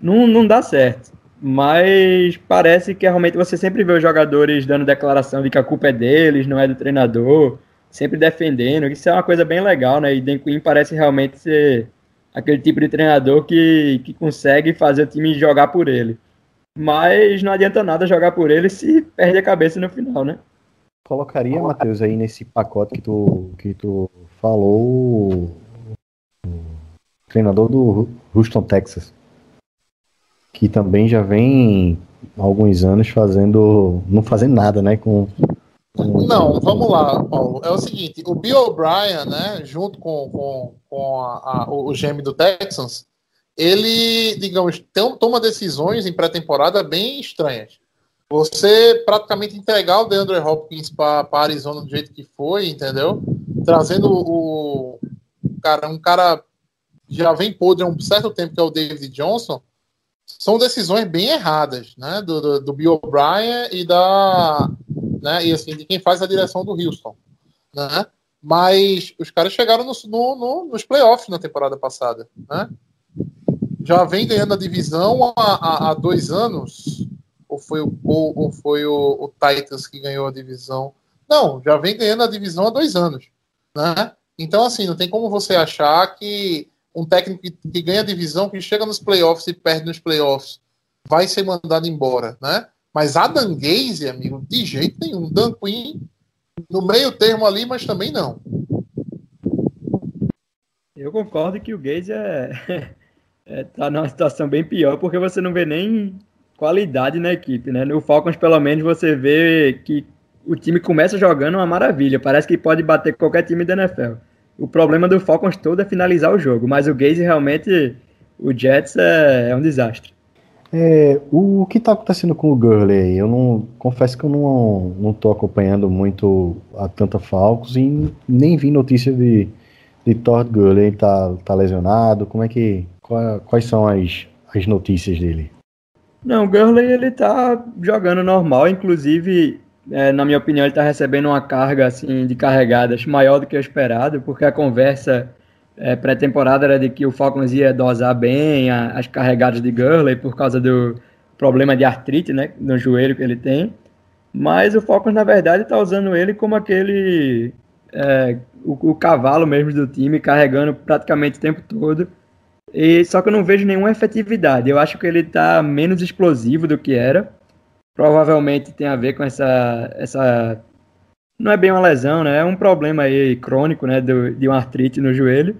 não, não dá certo. Mas parece que realmente você sempre vê os jogadores dando declaração de que a culpa é deles, não é do treinador sempre defendendo. Isso é uma coisa bem legal, né? E Dan Quinn parece realmente ser aquele tipo de treinador que, que consegue fazer o time jogar por ele. Mas não adianta nada jogar por ele se perde a cabeça no final, né? Colocaria, Matheus, aí nesse pacote que tu, que tu falou treinador do Houston, Texas, que também já vem há alguns anos fazendo, não fazendo nada, né, com não, vamos lá, Paulo. É o seguinte, o Bill O'Brien, né, junto com, com, com a, a, o GM do Texans, ele, digamos, tem, toma decisões em pré-temporada bem estranhas. Você praticamente entregar o DeAndre Hopkins para Arizona do jeito que foi, entendeu? Trazendo o cara, um cara já vem podre há um certo tempo, que é o David Johnson, são decisões bem erradas, né? Do, do, do Bill O'Brien e da. Né, e assim, de quem faz a direção do Houston. Né? Mas os caras chegaram no, no, no, nos playoffs na temporada passada. Né? Já vem ganhando a divisão há, há, há dois anos. Ou foi, o, ou, ou foi o, o, Titans que ganhou a divisão? Não, já vem ganhando a divisão há dois anos. Né? Então, assim, não tem como você achar que um técnico que, que ganha a divisão, que chega nos playoffs e perde nos playoffs, vai ser mandado embora, né? Mas a Gaze, amigo, de jeito nenhum. Dan Quinn no meio termo ali, mas também não. Eu concordo que o Gaze é, *laughs* é, tá numa situação bem pior, porque você não vê nem qualidade na equipe, né? No Falcons, pelo menos, você vê que o time começa jogando uma maravilha. Parece que pode bater qualquer time da NFL. O problema do Falcons todo é finalizar o jogo, mas o Gaze realmente, o Jets é, é um desastre. É, o que está acontecendo com o Gurley? Eu não confesso que eu não não tô acompanhando muito a tanta Falcons e nem vi notícia de de Todd Gurley tá tá lesionado. Como é que qual, quais são as, as notícias dele? Não, o Gurley ele tá jogando normal, inclusive é, na minha opinião, ele está recebendo uma carga assim de carregadas maior do que o esperado, porque a conversa é, pré-temporada era de que o Falcons ia dosar bem a, as carregadas de Gurley por causa do problema de artrite né, no joelho que ele tem. Mas o Falcons, na verdade, está usando ele como aquele. É, o, o, cavalo mesmo do time, carregando praticamente o tempo todo. E, só que eu não vejo nenhuma efetividade. Eu acho que ele está menos explosivo do que era provavelmente tem a ver com essa, essa não é bem uma lesão, né? É um problema aí crônico, né? Do, de uma artrite no joelho.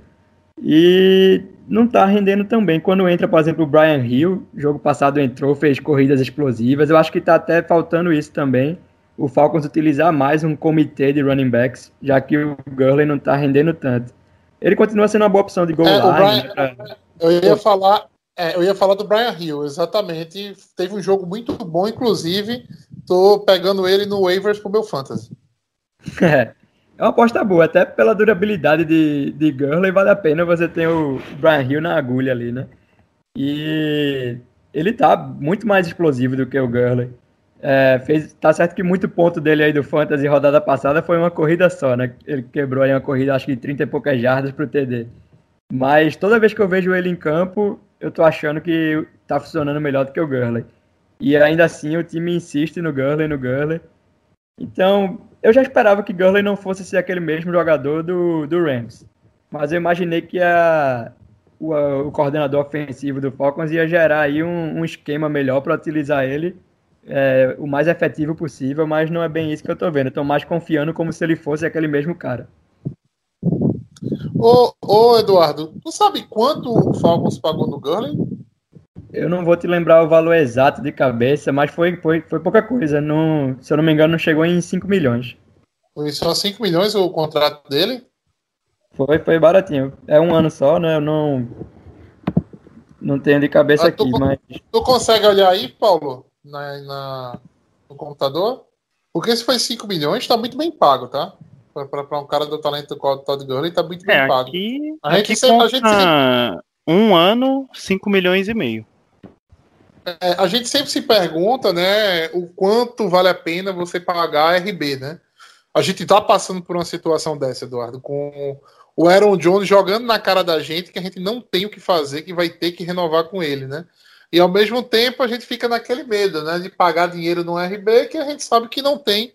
E não tá rendendo tão bem. Quando entra, por exemplo, o Brian Hill, jogo passado entrou, fez corridas explosivas. Eu acho que tá até faltando isso também. O Falcons utilizar mais um comitê de running backs, já que o Gurley não tá rendendo tanto. Ele continua sendo uma boa opção de goal é, line. Brian, né. Eu ia falar, é, eu ia falar do Brian Hill, exatamente. Teve um jogo muito bom, inclusive. Tô pegando ele no waivers pro meu fantasy. *laughs* É, é uma aposta boa, até pela durabilidade de, de Gurley, vale a pena você ter o Brian Hill na agulha ali, né? E ele tá muito mais explosivo do que o Gurley. É, fez, tá certo que muito ponto dele aí do Fantasy rodada passada foi uma corrida só, né? Ele quebrou aí uma corrida, acho que de 30 e poucas jardas pro TD. Mas toda vez que eu vejo ele em campo, eu tô achando que tá funcionando melhor do que o Gurley. E ainda assim o time insiste no Gurley, no Gurley. Então, eu já esperava que Gurley não fosse ser aquele mesmo jogador do, do Rams. Mas eu imaginei que a, o, o coordenador ofensivo do Falcons ia gerar aí um, um esquema melhor para utilizar ele é, o mais efetivo possível, mas não é bem isso que eu tô vendo. Tô mais confiando como se ele fosse aquele mesmo cara. Ô, ô, Eduardo, tu sabe quanto o Falcons pagou no Gurley? Eu não vou te lembrar o valor exato de cabeça, mas foi, foi, foi pouca coisa. Não, se eu não me engano, não chegou em 5 milhões. Foi só 5 milhões o contrato dele? Foi, foi baratinho. É um ano só, né? Eu não. Não tenho de cabeça ah, tu, aqui, mas. Tu consegue olhar aí, Paulo? Na, na, no computador? Porque se foi 5 milhões, tá muito bem pago, tá? para um cara do talento do Todd Gurley, tá muito bem é, pago. Aqui, a, gente sempre, a gente sempre... um ano, 5 milhões e meio. É, a gente sempre se pergunta, né, o quanto vale a pena você pagar RB, né? A gente tá passando por uma situação dessa, Eduardo, com o Aaron Jones jogando na cara da gente que a gente não tem o que fazer, que vai ter que renovar com ele, né? E ao mesmo tempo a gente fica naquele medo, né, de pagar dinheiro no RB que a gente sabe que não tem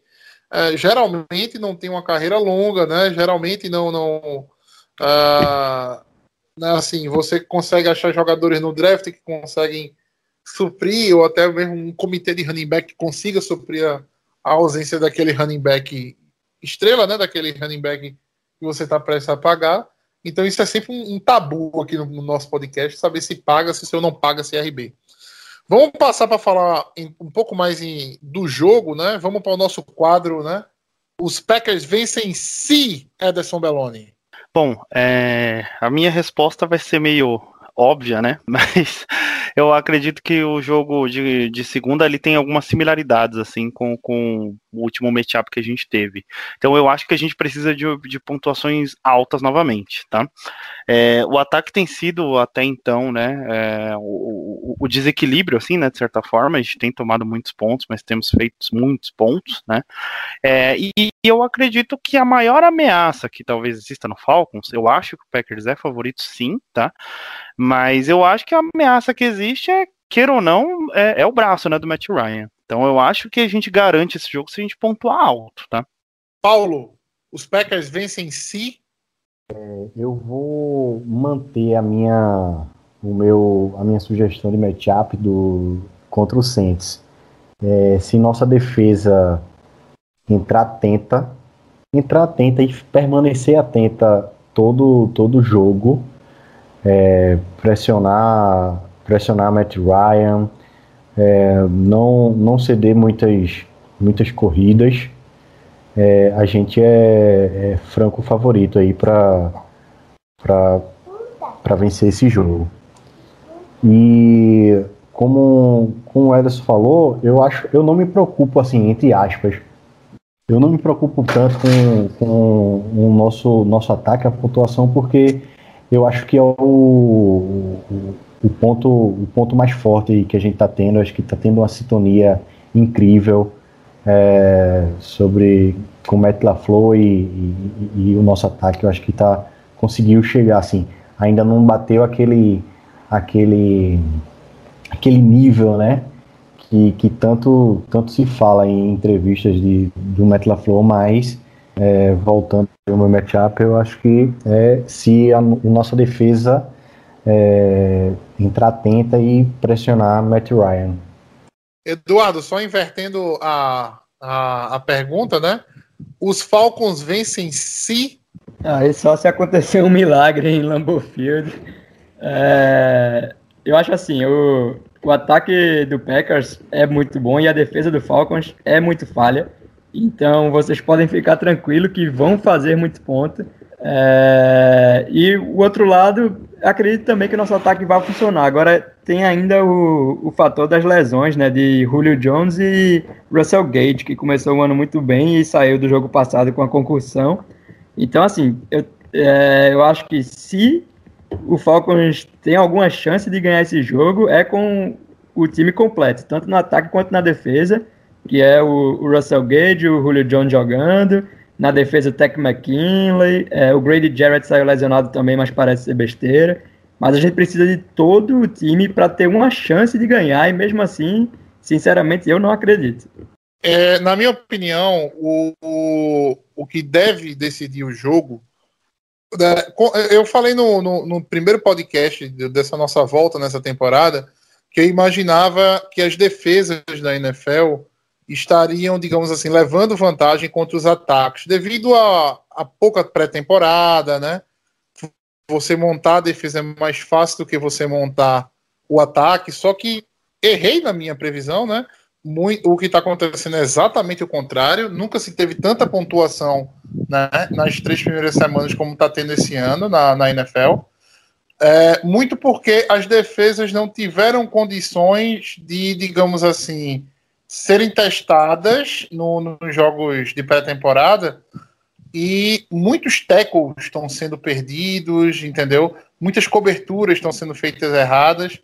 é, geralmente não tem uma carreira longa, né? Geralmente não, não uh, né, assim, você consegue achar jogadores no draft que conseguem suprir, ou até mesmo um comitê de running back que consiga suprir a, a ausência daquele running back estrela, né? Daquele running back que você está prestes a pagar. Então isso é sempre um, um tabu aqui no, no, nosso podcast, saber se paga, se o não paga CRB. Vamos passar para falar em, um pouco mais em, do jogo, né? Vamos para o nosso quadro, né? Os Packers vencem se Ederson Belloni. Bom, é, a minha resposta vai ser meio óbvia, né? *laughs* Mas eu acredito que o jogo de, de segunda ele tem algumas similaridades assim com, com o último matchup que a gente teve. Então eu acho que a gente precisa de, de pontuações altas novamente, tá? É, o ataque tem sido até então, né, é, o, o, desequilíbrio, assim, né, de certa forma, a gente tem tomado muitos pontos, mas temos feito muitos pontos, né, é, e, e, eu acredito que a maior ameaça que talvez exista no Falcons, eu acho que o Packers é favorito sim, tá, mas eu acho que a ameaça que existe é, queira ou não, é, é o braço, né, do Matt Ryan. Então eu acho que a gente garante esse jogo se a gente pontuar alto, tá? Paulo, os Packers vencem si é, eu vou manter a minha, o meu, a minha sugestão de matchup do, contra o Saints. É, se nossa defesa entrar atenta, entrar atenta e permanecer atenta todo todo jogo, é, pressionar pressionar Matt Ryan, é, não não ceder muitas muitas corridas é, a gente é, é, franco favorito aí para para vencer esse jogo. E como, como o Ederson falou, eu acho, eu não me preocupo assim, entre aspas, eu não me preocupo tanto com, com o nosso, nosso ataque, a pontuação, porque eu acho que é o, o, o ponto, o ponto mais forte que a gente está tendo. Acho que está tendo uma sintonia incrível é, sobre com o Matt LaFleur e, e, e, o nosso ataque, eu acho que tá, conseguiu chegar assim. Ainda não bateu aquele, aquele, aquele nível, né? Que, que tanto, tanto se fala em entrevistas de, do Matt LaFleur, mas é, voltando ao meu matchup, eu acho que é, se a, a nossa defesa é, entrar atenta e pressionar Matt Ryan. Eduardo, só invertendo a, a, a pergunta, né? Os Falcons vencem se. Aí só se acontecer um milagre em Lambeau Field. É, eu acho assim, o, o ataque do Packers é muito bom e a defesa do Falcons é muito falha. Então vocês podem ficar tranquilos que vão fazer muito ponto. É, e o outro lado, acredito também que nosso ataque vai funcionar. Agora tem ainda o, o fator das lesões, né? De Julio Jones e Russell Gage, que começou o ano muito bem e saiu do jogo passado com a concussão. Então, assim, eu, é, eu acho que se o Falcons tem alguma chance de ganhar esse jogo, é com o time completo, tanto no ataque quanto na defesa, que é o, o Russell Gage, o Julio Jones jogando na defesa, o Tech McKinley. É, o Grady Jarrett saiu lesionado também, mas parece ser besteira. Mas a gente precisa de todo o time para ter uma chance de ganhar. E mesmo assim, sinceramente, eu não acredito. É, na minha opinião, o, o, o que deve decidir o jogo. Né, eu falei no, no, no primeiro podcast dessa nossa volta nessa temporada que eu imaginava que as defesas da NFL estariam, digamos assim, levando vantagem contra os ataques, devido a, a pouca pré-temporada, né? Você montar a defesa é mais fácil do que você montar o ataque, só que errei na minha previsão, né? Muito, o que está acontecendo é exatamente o contrário. Nunca se teve tanta pontuação né, nas três primeiras semanas como está tendo esse ano na, na NFL. É, muito porque as defesas não tiveram condições de, digamos assim, serem testadas no, nos jogos de pré-temporada e muitos tackles estão sendo perdidos, entendeu? Muitas coberturas estão sendo feitas erradas.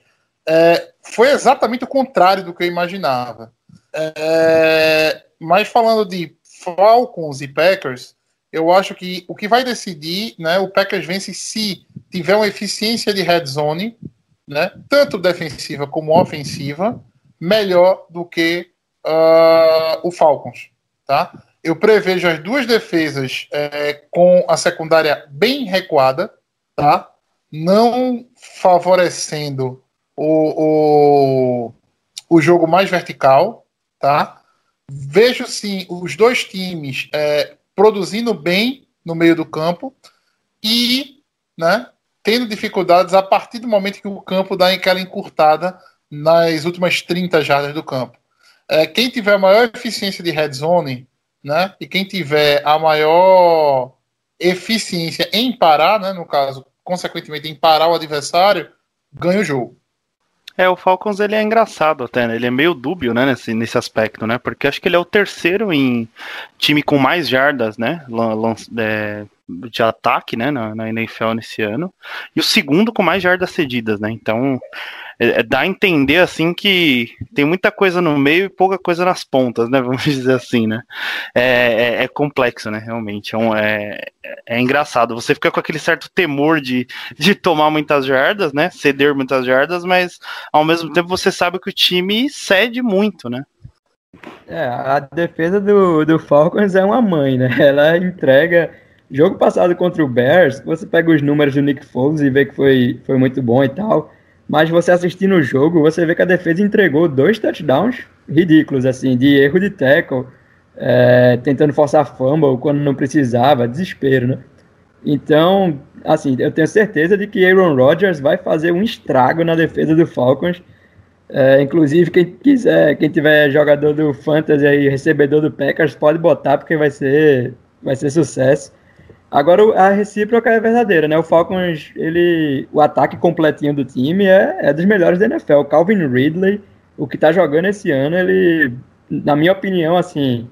É, foi exatamente o contrário do que eu imaginava. É, mas falando de Falcons e Packers, eu acho que o que vai decidir, né, o Packers vence se tiver uma eficiência de red zone, né, tanto defensiva como ofensiva, melhor do que uh, o Falcons, tá? Eu prevejo as duas defesas é, com a secundária bem recuada, tá? Não favorecendo o, o, o jogo mais vertical, tá? Vejo sim os dois times é, produzindo bem no meio do campo e, né, tendo dificuldades a partir do momento que o campo dá aquela encurtada nas últimas 30 jardas do campo é, quem tiver a maior eficiência de red zone, né, e quem tiver a maior eficiência em parar, né, no caso, consequentemente em parar o adversário, ganha o jogo. É, o Falcons ele é engraçado até, né? Ele é meio dúbio, né, nesse, nesse aspecto, né? Porque acho que ele é o terceiro em time com mais jardas, né? É, de ataque, né, na, na NFL nesse ano. E o segundo com mais jardas cedidas, né? Então, é, é, dá a entender assim que tem muita coisa no meio e pouca coisa nas pontas, né? *laughs* Vamos dizer assim, né? É, é, é complexo, né? Realmente. É, um, é, é, engraçado. Você fica com aquele certo temor de, de tomar muitas jardas, né? Ceder muitas jardas, mas ao mesmo tempo você sabe que o time cede muito, né? É, a defesa do, do Falcons é uma mãe, né? *laughs* Ela entrega. Jogo passado contra o Bears, você pega os números do Nick Foles e vê que foi, foi muito bom e tal. Mas você assistindo o jogo, você vê que a defesa entregou dois touchdowns ridículos, assim, de erro de tackle, é, tentando forçar fumble quando não precisava, desespero, né? Então, assim, eu tenho certeza de que Aaron Rodgers vai fazer um estrago na defesa do Falcons. É, inclusive, quem quiser, quem tiver jogador do Fantasy aí, recebedor do Packers, pode botar, porque vai ser, vai ser sucesso. Agora a recíproca é verdadeira, né? O Falcons, ele, o ataque completinho do time é, é dos melhores da NFL. O Calvin Ridley, o que tá jogando esse ano, ele, na minha opinião, assim,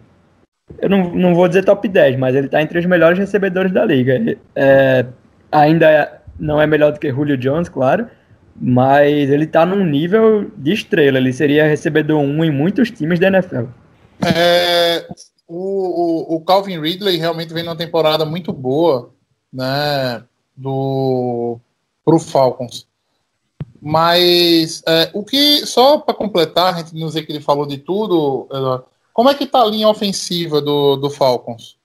eu não, não vou dizer top 10, mas ele tá entre os melhores recebedores da liga. É, ainda não é melhor do que Julio Jones, claro, mas ele tá num nível de estrela. Ele seria recebedor 1 em muitos times da NFL. É, o, o, o, Calvin Ridley realmente vem numa temporada muito boa, né, do pro Falcons. Mas é, o que só para completar, a gente não dizer que ele falou de tudo, como é que tá a linha ofensiva do, do Falcons?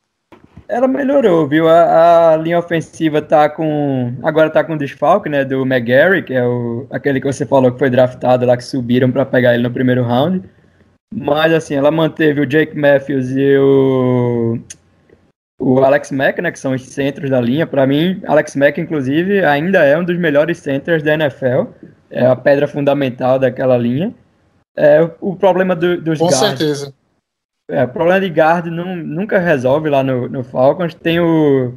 Ela melhorou, viu? A, a, linha ofensiva tá com. Agora tá com desfalque, né? Do McGarry, que é o, aquele que você falou que foi draftado lá, que subiram para pegar ele no primeiro round. Mas, assim, ela manteve o Jake Matthews e o, o Alex Mack, né, que são os centros da linha. Para mim, Alex Mack, inclusive, ainda é um dos melhores centers da NFL. É a pedra fundamental daquela linha. É, o, problema do, dos Com guards, certeza. É, o problema de guard não, nunca resolve lá no, no Falcons. Tem o...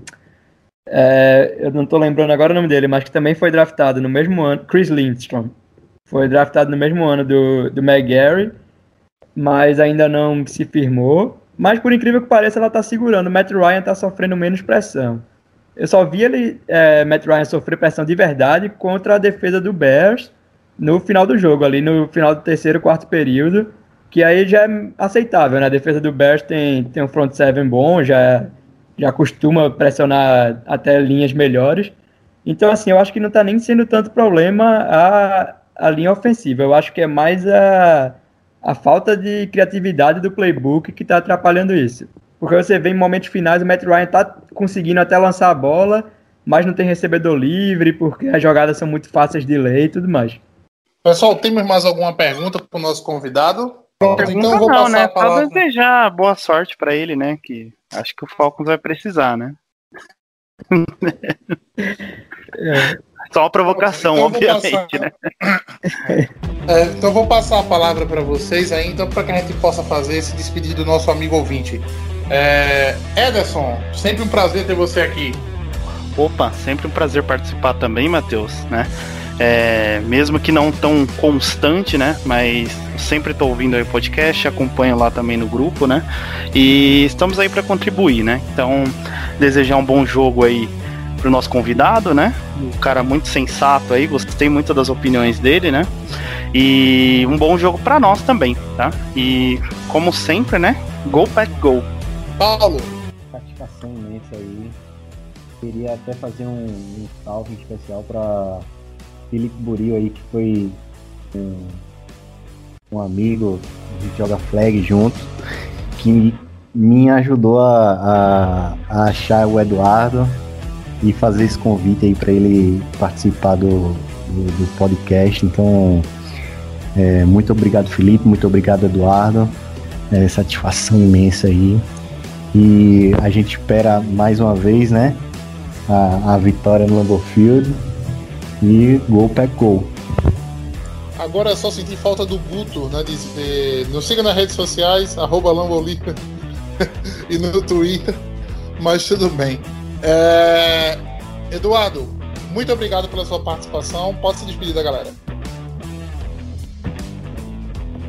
É, eu não estou lembrando agora o nome dele, mas que também foi draftado no mesmo ano, Chris Lindstrom. Foi draftado no mesmo ano do, do McGarry mas ainda não se firmou. Mas por incrível que pareça, ela está segurando. O Matt Ryan está sofrendo menos pressão. Eu só vi ele, é, Matt Ryan sofrer pressão de verdade contra a defesa do Bears no final do jogo, ali no final do terceiro, quarto período, que aí já é aceitável, né? A defesa do Bears tem, tem um front seven bom, já, já costuma pressionar até linhas melhores. Então, assim, eu acho que não está nem sendo tanto problema a, a linha ofensiva. Eu acho que é mais a, a falta de criatividade do playbook que está atrapalhando isso. Porque você vê em momentos finais o Matt Ryan está conseguindo até lançar a bola, mas não tem recebedor livre, porque as jogadas são muito fáceis de ler e tudo mais. Pessoal, temos mais alguma pergunta para o nosso convidado? Pronto, então vou não, passar né? a palavra. Só desejar boa sorte para ele, né? Que acho que o Falcons vai precisar, né? *laughs* *laughs* é. Só uma provocação, então, obviamente, né? É, então eu vou passar a palavra para vocês aí, então, para que a gente possa fazer esse despedido do nosso amigo ouvinte. É, Ederson, sempre um prazer ter você aqui. Opa, sempre um prazer participar também, Matheus, né? É, mesmo que não tão constante, né? Mas sempre estou ouvindo aí o podcast, acompanho lá também no grupo, né? E estamos aí para contribuir, né? Então, desejar um bom jogo aí pro nosso convidado, né? Um cara muito sensato aí, gostei muito das opiniões dele, né? E um bom jogo para nós também, tá? E como sempre, né? Go Pack Go. Paulo. Satisfação imensa aí. Queria até fazer um, um salve especial para Felipe Buril aí, que foi um, um amigo, a gente joga flag juntos, que me ajudou a, a, a achar o Eduardo e fazer esse convite aí para ele participar do, do, do podcast. Então, é, muito obrigado, Felipe, muito obrigado, Eduardo. É, satisfação imensa aí. E a gente espera mais uma vez, né? A, a vitória no Lambeau Field e gol pack gol. Agora é só sentir falta do Guto, né? Dizer, nos siga nas redes sociais, arroba *laughs* e no Twitter, mas tudo bem. É... Eduardo, muito obrigado pela sua participação. Pode se despedir da galera.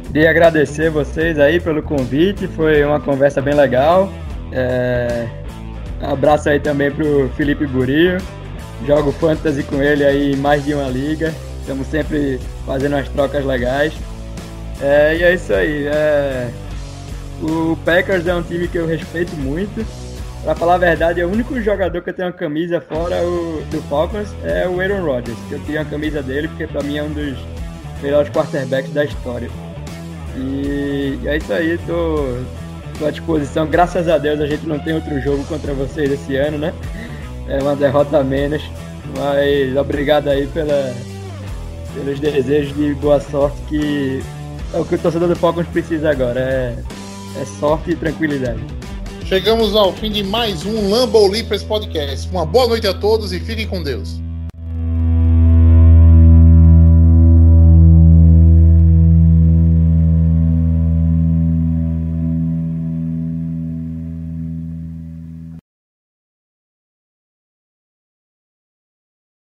Queria agradecer vocês aí pelo convite, foi uma conversa bem legal. É... Um abraço aí também pro Felipe Burio. Jogo fantasy com ele aí em mais de uma liga. Estamos sempre fazendo umas trocas legais. É, e é isso aí. É... O Packers é um time que eu respeito muito. Pra falar a verdade, é o único jogador que eu tenho uma camisa fora o, do Falcons é o Aaron Rodgers. Que eu tenho a camisa dele porque pra mim é um dos melhores quarterbacks da história. E, e é isso aí, tô, tô à disposição. Graças a Deus a gente não tem outro jogo contra vocês esse ano, né? É uma derrota a menos. Mas obrigado aí pela, pelos desejos de boa sorte, que é o que o torcedor do Falcons precisa agora. É, é sorte e tranquilidade. Chegamos ao fim de mais um Lambo Leapers Podcast. Uma boa noite a todos e fiquem com Deus.